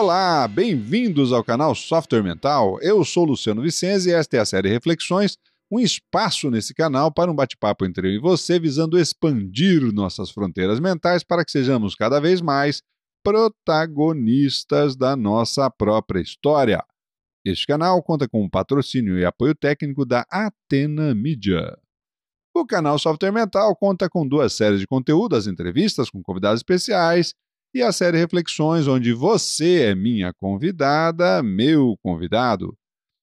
Olá, bem-vindos ao canal Software Mental. Eu sou Luciano Vicenzi e esta é a série Reflexões, um espaço nesse canal para um bate-papo entre eu e você, visando expandir nossas fronteiras mentais para que sejamos cada vez mais protagonistas da nossa própria história. Este canal conta com o patrocínio e apoio técnico da Atena Media. O canal Software Mental conta com duas séries de conteúdo, as entrevistas com convidados especiais e a série Reflexões, onde você é minha convidada, meu convidado.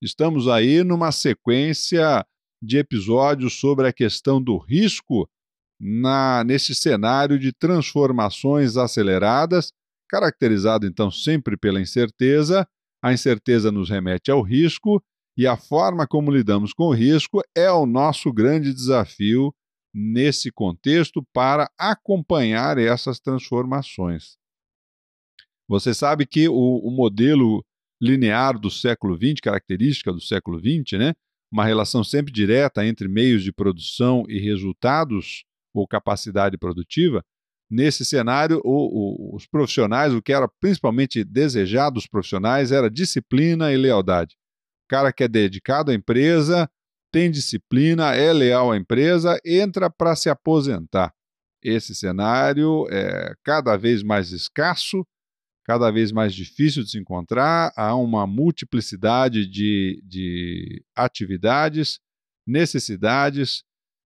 Estamos aí numa sequência de episódios sobre a questão do risco na, nesse cenário de transformações aceleradas, caracterizado então sempre pela incerteza. A incerteza nos remete ao risco e a forma como lidamos com o risco é o nosso grande desafio nesse contexto para acompanhar essas transformações. Você sabe que o, o modelo linear do século XX, característica do século XX, né? uma relação sempre direta entre meios de produção e resultados ou capacidade produtiva, nesse cenário, o, o, os profissionais, o que era principalmente desejado dos profissionais era disciplina e lealdade cara que é dedicado à empresa, tem disciplina, é leal à empresa, entra para se aposentar. Esse cenário é cada vez mais escasso, cada vez mais difícil de se encontrar, há uma multiplicidade de, de atividades, necessidades,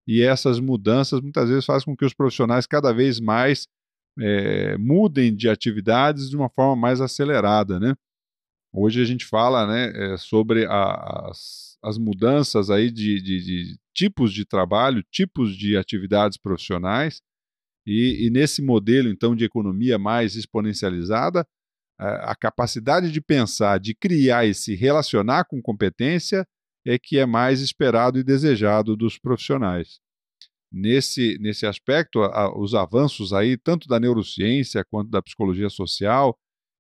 e essas mudanças muitas vezes fazem com que os profissionais cada vez mais é, mudem de atividades de uma forma mais acelerada, né? Hoje a gente fala né, é, sobre as, as, mudanças aí de, de, de, tipos de trabalho, tipos de atividades profissionais, e, e nesse modelo então de economia mais exponencializada, a, a capacidade de pensar, de criar e se relacionar com competência é que é mais esperado e desejado dos profissionais. Nesse, nesse aspecto, a, os avanços aí, tanto da neurociência quanto da psicologia social,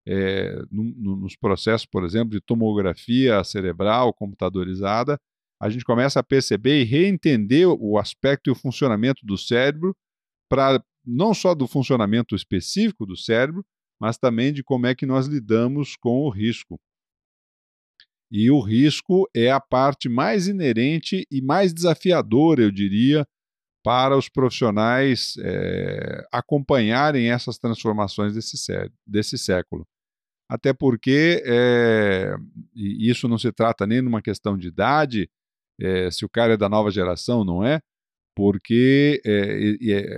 é, no, no, nos processos, por exemplo, de tomografia cerebral computadorizada, a gente começa a perceber e reentender o aspecto e o funcionamento do cérebro, para não só do funcionamento específico do cérebro, mas também de como é que nós lidamos com o risco. E o risco é a parte mais inerente e mais desafiadora, eu diria, para os profissionais é, acompanharem essas transformações desse, desse século até porque é, isso não se trata nem numa questão de idade, é, se o cara é da nova geração, não é? Porque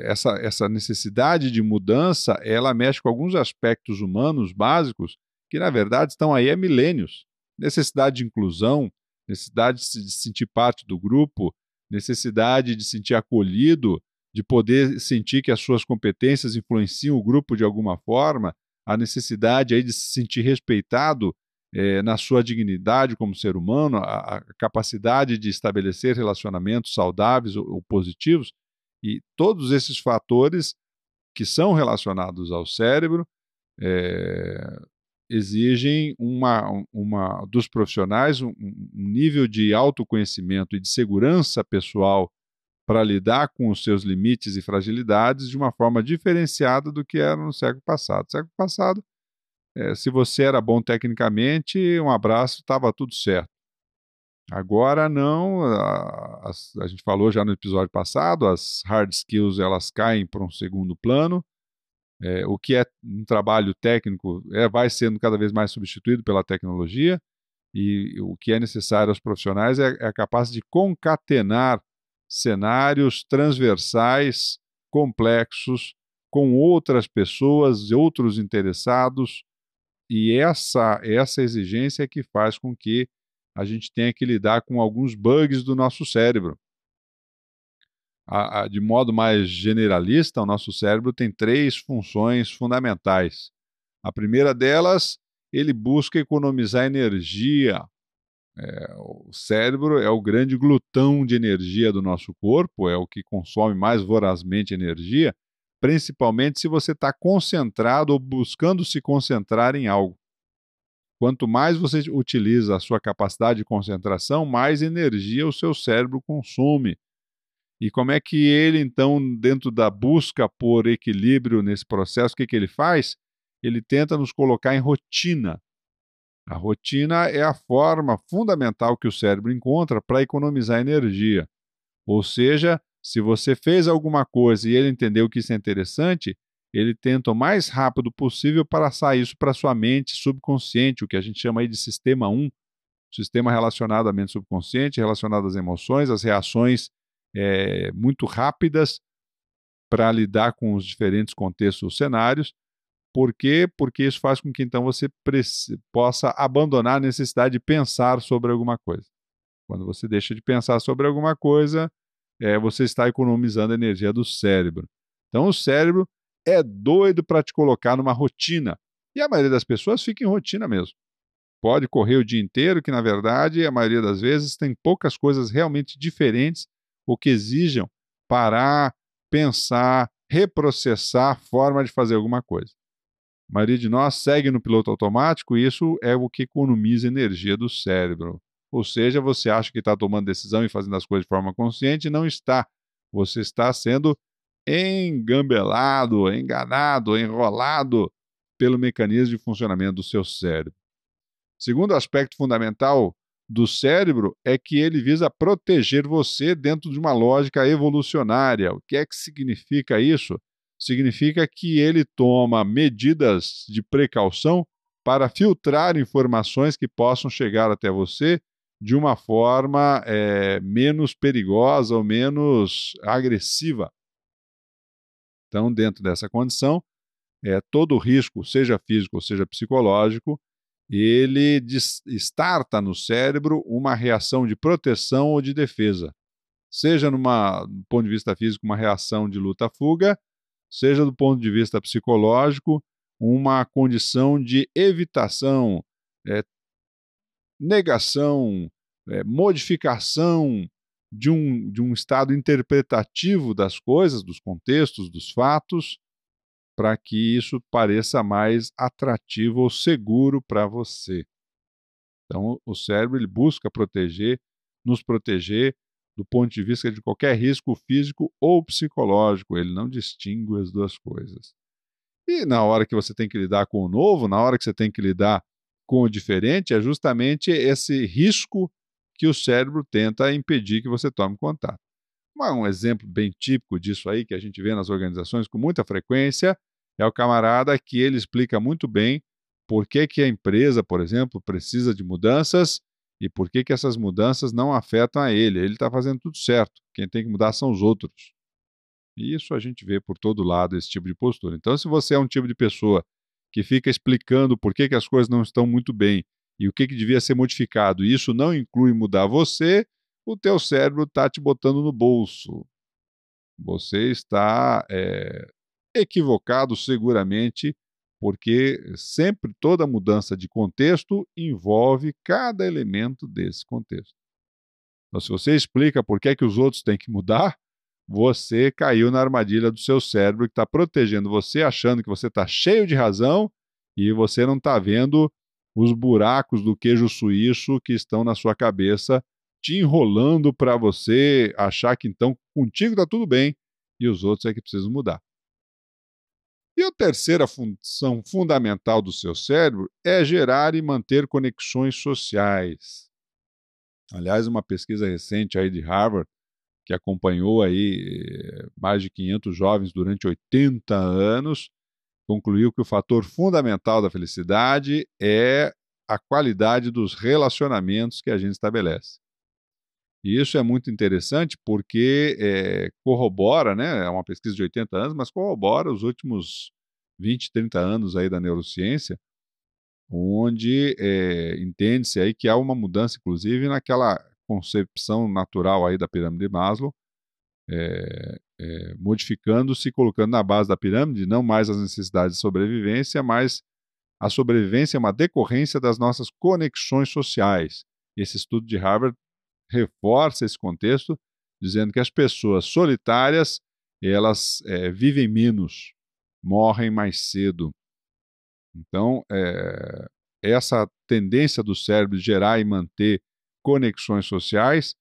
essa, essa necessidade de mudança, ela mexe com alguns aspectos humanos básicos que, na verdade, estão aí há milênios. Necessidade de inclusão, necessidade de se sentir parte do grupo, necessidade de sentir acolhido, de poder sentir que as suas competências influenciam o grupo de alguma forma, a necessidade aí de se sentir respeitado é, na sua dignidade como ser humano, a, a, capacidade de estabelecer relacionamentos saudáveis ou, ou positivos, e todos esses fatores que são relacionados ao cérebro é, exigem uma, uma dos profissionais um, um nível de autoconhecimento e de segurança pessoal para lidar com os seus limites e fragilidades de uma forma diferenciada do que era no século passado. No século passado, é, se você era bom tecnicamente, um abraço, estava tudo certo. Agora não, a, a, a, gente falou já no episódio passado, as hard skills elas caem para um segundo plano. É, o que é um trabalho técnico é, vai sendo cada vez mais substituído pela tecnologia e o que é necessário aos profissionais é, é a capacidade de concatenar cenários transversais, complexos, com outras pessoas, outros interessados, e essa, essa exigência é que faz com que a gente tenha que lidar com alguns bugs do nosso cérebro. A, a, de modo mais generalista, o nosso cérebro tem três funções fundamentais. A primeira delas, ele busca economizar energia é, o cérebro é o grande glutão de energia do nosso corpo, é o que consome mais vorazmente energia, principalmente se você está concentrado ou buscando se concentrar em algo. Quanto mais você utiliza a sua capacidade de concentração, mais energia o seu cérebro consome. E como é que ele, então, dentro da busca por equilíbrio nesse processo, o que, que ele faz? ele tenta nos colocar em rotina. A rotina é a forma fundamental que o cérebro encontra para economizar energia. Ou seja, se você fez alguma coisa e ele entendeu que isso é interessante, ele tenta o mais rápido possível passar isso para sua mente subconsciente, o que a gente chama aí de sistema 1, sistema relacionado à mente subconsciente, relacionado às emoções, às reações é, muito rápidas para lidar com os diferentes contextos cenários. Por quê? Porque isso faz com que então você possa abandonar a necessidade de pensar sobre alguma coisa. Quando você deixa de pensar sobre alguma coisa, é, você está economizando a energia do cérebro. Então, o cérebro é doido para te colocar numa rotina. E a maioria das pessoas fica em rotina mesmo. Pode correr o dia inteiro, que na verdade, a maioria das vezes, tem poucas coisas realmente diferentes ou que exijam parar, pensar, reprocessar a forma de fazer alguma coisa. A maioria de nós segue no piloto automático e isso é o que economiza energia do cérebro. Ou seja, você acha que está tomando decisão e fazendo as coisas de forma consciente e não está. Você está sendo engambelado, enganado, enrolado pelo mecanismo de funcionamento do seu cérebro. Segundo aspecto fundamental do cérebro é que ele visa proteger você dentro de uma lógica evolucionária. O que é que significa isso? significa que ele toma medidas de precaução para filtrar informações que possam chegar até você de uma forma é, menos perigosa ou menos agressiva. Então, dentro dessa condição, é, todo risco, seja físico ou seja psicológico, ele starta no cérebro uma reação de proteção ou de defesa. Seja numa, do ponto de vista físico, uma reação de luta-fuga, seja do ponto de vista psicológico, uma condição de evitação, é, negação, é, modificação de um, de um estado interpretativo das coisas, dos contextos, dos fatos, para que isso pareça mais atrativo ou seguro para você. Então, o cérebro ele busca proteger, nos proteger do ponto de vista de qualquer risco físico ou psicológico. Ele não distingue as duas coisas. E na hora que você tem que lidar com o novo, na hora que você tem que lidar com o diferente, é justamente esse risco que o cérebro tenta impedir que você tome contato. Um exemplo bem típico disso aí, que a gente vê nas organizações com muita frequência, é o camarada que ele explica muito bem por que, que a empresa, por exemplo, precisa de mudanças e por que, que essas mudanças não afetam a ele. Ele está fazendo tudo certo. Quem tem que mudar são os outros. E isso a gente vê por todo lado, esse tipo de postura. Então, se você é um tipo de pessoa que fica explicando por que, que as coisas não estão muito bem e o que, que devia ser modificado, e isso não inclui mudar você, o teu cérebro está te botando no bolso. Você está é, equivocado seguramente porque sempre toda mudança de contexto envolve cada elemento desse contexto. Então, se você explica por que, é que os outros têm que mudar, você caiu na armadilha do seu cérebro que está protegendo você, achando que você está cheio de razão e você não está vendo os buracos do queijo suíço que estão na sua cabeça, te enrolando para você achar que então contigo está tudo bem e os outros é que precisam mudar. E a terceira função fundamental do seu cérebro é gerar e manter conexões sociais. Aliás, uma pesquisa recente aí de Harvard, que acompanhou aí eh, mais de 500 jovens durante 80 anos, concluiu que o fator fundamental da felicidade é a qualidade dos relacionamentos que a gente estabelece. E isso é muito interessante porque é, corrobora, né, é uma pesquisa de 80 anos, mas corrobora os últimos 20, 30 anos aí da neurociência, onde é, entende-se aí que há uma mudança, inclusive, naquela concepção natural aí da pirâmide de Maslow, é, é, modificando-se, colocando na base da pirâmide não mais as necessidades de sobrevivência, mas a sobrevivência é uma decorrência das nossas conexões sociais. Esse estudo de Harvard reforça esse contexto, dizendo que as pessoas solitárias elas é, vivem menos, morrem mais cedo. Então, é, essa tendência do cérebro de gerar e manter conexões sociais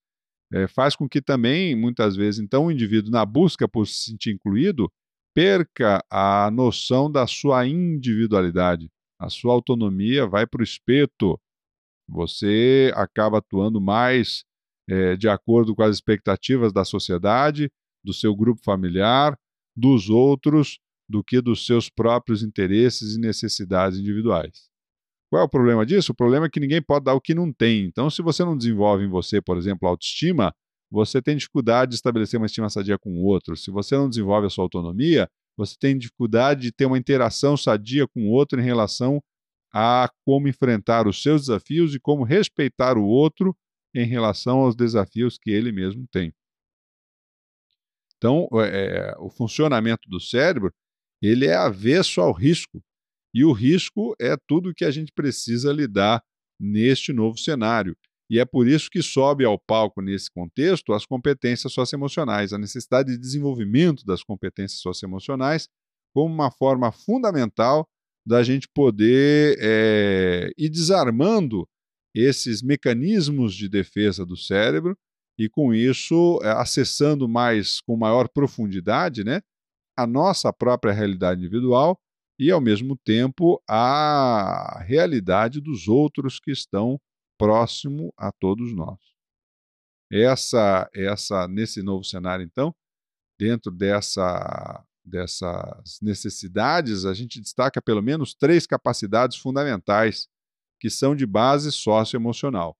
é, faz com que também, muitas vezes, então, o indivíduo, na busca por se sentir incluído, perca a noção da sua individualidade. A sua autonomia vai para o espeto. Você acaba atuando mais é, de acordo com as expectativas da sociedade, do seu grupo familiar, dos outros, do que dos seus próprios interesses e necessidades individuais. Qual é o problema disso? O problema é que ninguém pode dar o que não tem. Então, se você não desenvolve em você, por exemplo, autoestima, você tem dificuldade de estabelecer uma estima sadia com o outro. Se você não desenvolve a sua autonomia, você tem dificuldade de ter uma interação sadia com o outro em relação a como enfrentar os seus desafios e como respeitar o outro em relação aos desafios que ele mesmo tem. Então, é, é, o funcionamento do cérebro ele é avesso ao risco. E o risco é tudo que a gente precisa lidar neste novo cenário. E é por isso que sobe ao palco, nesse contexto, as competências socioemocionais, a necessidade de desenvolvimento das competências socioemocionais como uma forma fundamental da gente poder é, ir desarmando esses mecanismos de defesa do cérebro e, com isso, é, acessando mais, com maior profundidade, né, a nossa própria realidade individual e, ao mesmo tempo, a realidade dos outros que estão próximo a todos nós. Essa, essa, nesse novo cenário, então, dentro dessa, dessas necessidades, a gente destaca pelo menos três capacidades fundamentais que são de base socioemocional.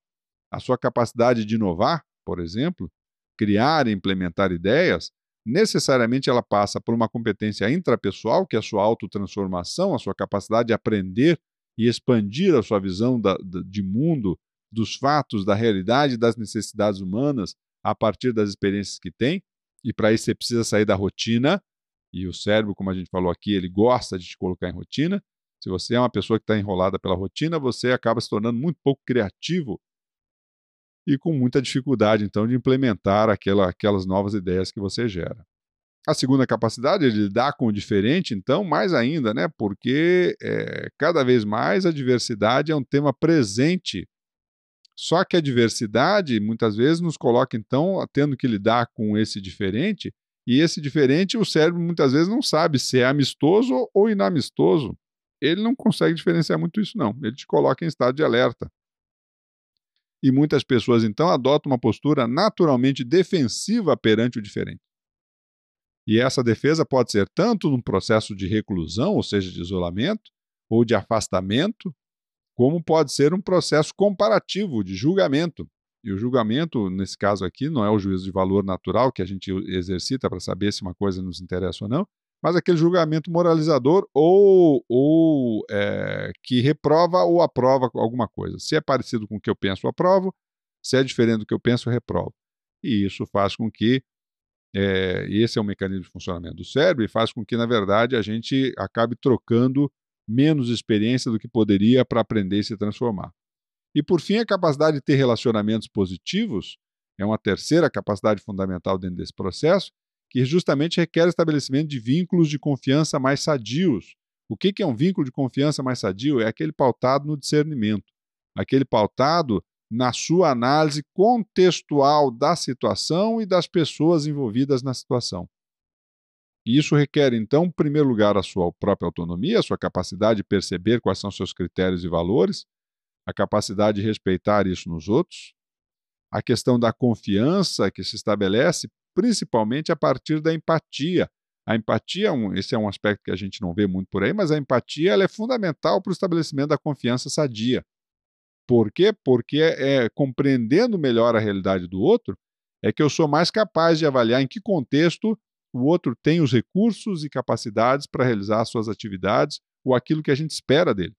A sua capacidade de inovar, por exemplo, criar e implementar ideias, necessariamente ela passa por uma competência intrapessoal, que é a sua autotransformação, a sua capacidade de aprender e expandir a sua visão da, de mundo, dos fatos, da realidade, das necessidades humanas a partir das experiências que tem. E para isso você precisa sair da rotina. E o cérebro, como a gente falou aqui, ele gosta de te colocar em rotina. Se você é uma pessoa que está enrolada pela rotina, você acaba se tornando muito pouco criativo e com muita dificuldade, então, de implementar aquela, aquelas novas ideias que você gera. A segunda capacidade é de lidar com o diferente, então, mais ainda, né? Porque é, cada vez mais a diversidade é um tema presente. Só que a diversidade muitas vezes nos coloca, então, tendo que lidar com esse diferente, e esse diferente o cérebro muitas vezes não sabe se é amistoso ou inamistoso. Ele não consegue diferenciar muito isso, não. Ele te coloca em estado de alerta. E muitas pessoas, então, adotam uma postura naturalmente defensiva perante o diferente. E essa defesa pode ser tanto num processo de reclusão, ou seja, de isolamento, ou de afastamento, como pode ser um processo comparativo de julgamento. E o julgamento, nesse caso aqui, não é o juízo de valor natural que a gente exercita para saber se uma coisa nos interessa ou não, mas aquele julgamento moralizador ou, ou é, que reprova ou aprova alguma coisa. Se é parecido com o que eu penso, eu aprovo. Se é diferente do que eu penso, eu reprovo. E isso faz com que é, esse é o mecanismo de funcionamento do cérebro e faz com que, na verdade, a gente acabe trocando menos experiência do que poderia para aprender e se transformar. E, por fim, a capacidade de ter relacionamentos positivos é uma terceira capacidade fundamental dentro desse processo, que justamente requer estabelecimento de vínculos de confiança mais sadios. O que é um vínculo de confiança mais sadio? É aquele pautado no discernimento, aquele pautado na sua análise contextual da situação e das pessoas envolvidas na situação. E isso requer, então, em primeiro lugar, a sua própria autonomia, a sua capacidade de perceber quais são seus critérios e valores, a capacidade de respeitar isso nos outros, a questão da confiança que se estabelece principalmente a partir da empatia. A empatia, esse é um aspecto que a gente não vê muito por aí, mas a empatia ela é fundamental para o estabelecimento da confiança sadia. Por quê? Porque é, é, compreendendo melhor a realidade do outro, é que eu sou mais capaz de avaliar em que contexto o outro tem os recursos e capacidades para realizar suas atividades ou aquilo que a gente espera dele.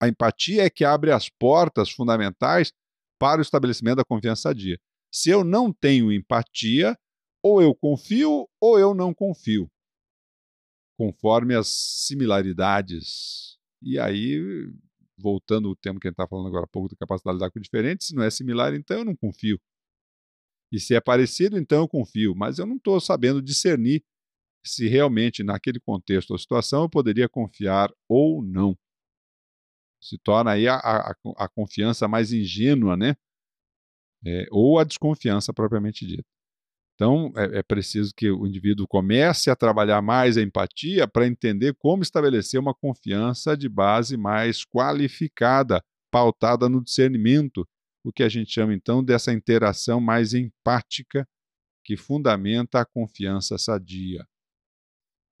A empatia é que abre as portas fundamentais para o estabelecimento da confiança sadia. Se eu não tenho empatia, ou eu confio ou eu não confio, conforme as similaridades. E aí voltando ao tema que a gente está falando agora há pouco, da capacidade de lidar com diferentes, se não é similar, então eu não confio. E se é parecido, então eu confio. Mas eu não estou sabendo discernir se realmente, naquele contexto ou situação, eu poderia confiar ou não. Se torna aí a, a, a confiança mais ingênua, né? É, ou a desconfiança propriamente dita. Então, é, é, preciso que o indivíduo comece a trabalhar mais a empatia para entender como estabelecer uma confiança de base mais qualificada, pautada no discernimento, o que a gente chama então dessa interação mais empática que fundamenta a confiança sadia.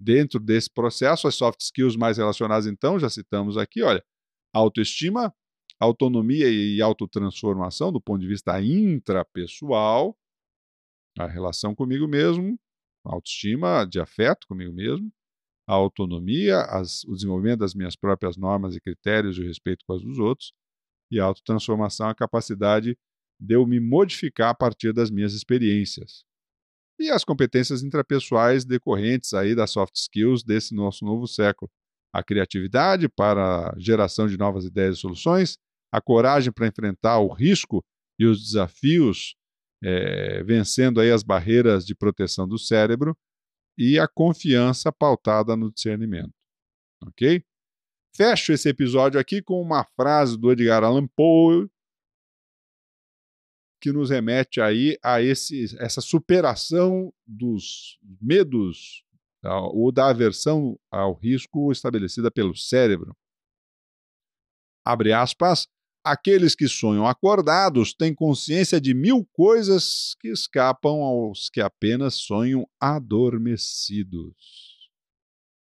Dentro desse processo, as soft skills mais relacionadas, então, já citamos aqui, olha, autoestima, autonomia e autotransformação do ponto de vista intrapessoal, a relação comigo mesmo, autoestima de afeto comigo mesmo, a autonomia, as, o desenvolvimento das minhas próprias normas e critérios de respeito com as dos outros, e a autotransformação, a capacidade de eu me modificar a partir das minhas experiências. E as competências intrapessoais decorrentes aí das soft skills desse nosso novo século. A criatividade para geração de novas ideias e soluções, a coragem para enfrentar o risco e os desafios, é, vencendo aí as barreiras de proteção do cérebro, e a confiança pautada no discernimento. Ok? Fecho esse episódio aqui com uma frase do Edgar Allan Poe que nos remete aí a esse, essa superação dos medos ou da aversão ao risco estabelecida pelo cérebro. Abre aspas. Aqueles que sonham acordados têm consciência de mil coisas que escapam aos que apenas sonham adormecidos.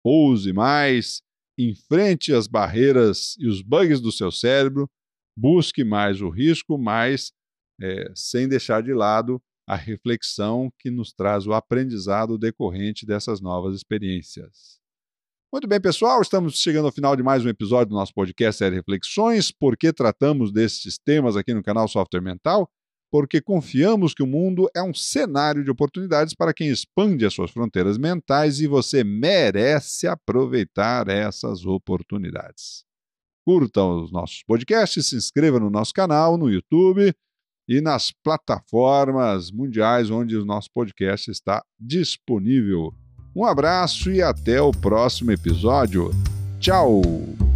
Ouse mais, enfrente as barreiras e os bugs do seu cérebro, busque mais o risco, mas é, sem deixar de lado a reflexão que nos traz o aprendizado decorrente dessas novas experiências. Muito bem, pessoal, estamos chegando ao final de mais um episódio do nosso podcast Série Reflexões. Por que tratamos desses temas aqui no canal Software Mental? Porque confiamos que o mundo é um cenário de oportunidades para quem expande as suas fronteiras mentais e você merece aproveitar essas oportunidades. Curta os nossos podcasts, se inscreva no nosso canal no YouTube e nas plataformas mundiais onde o nosso podcast está disponível. Um abraço e até o próximo episódio. Tchau!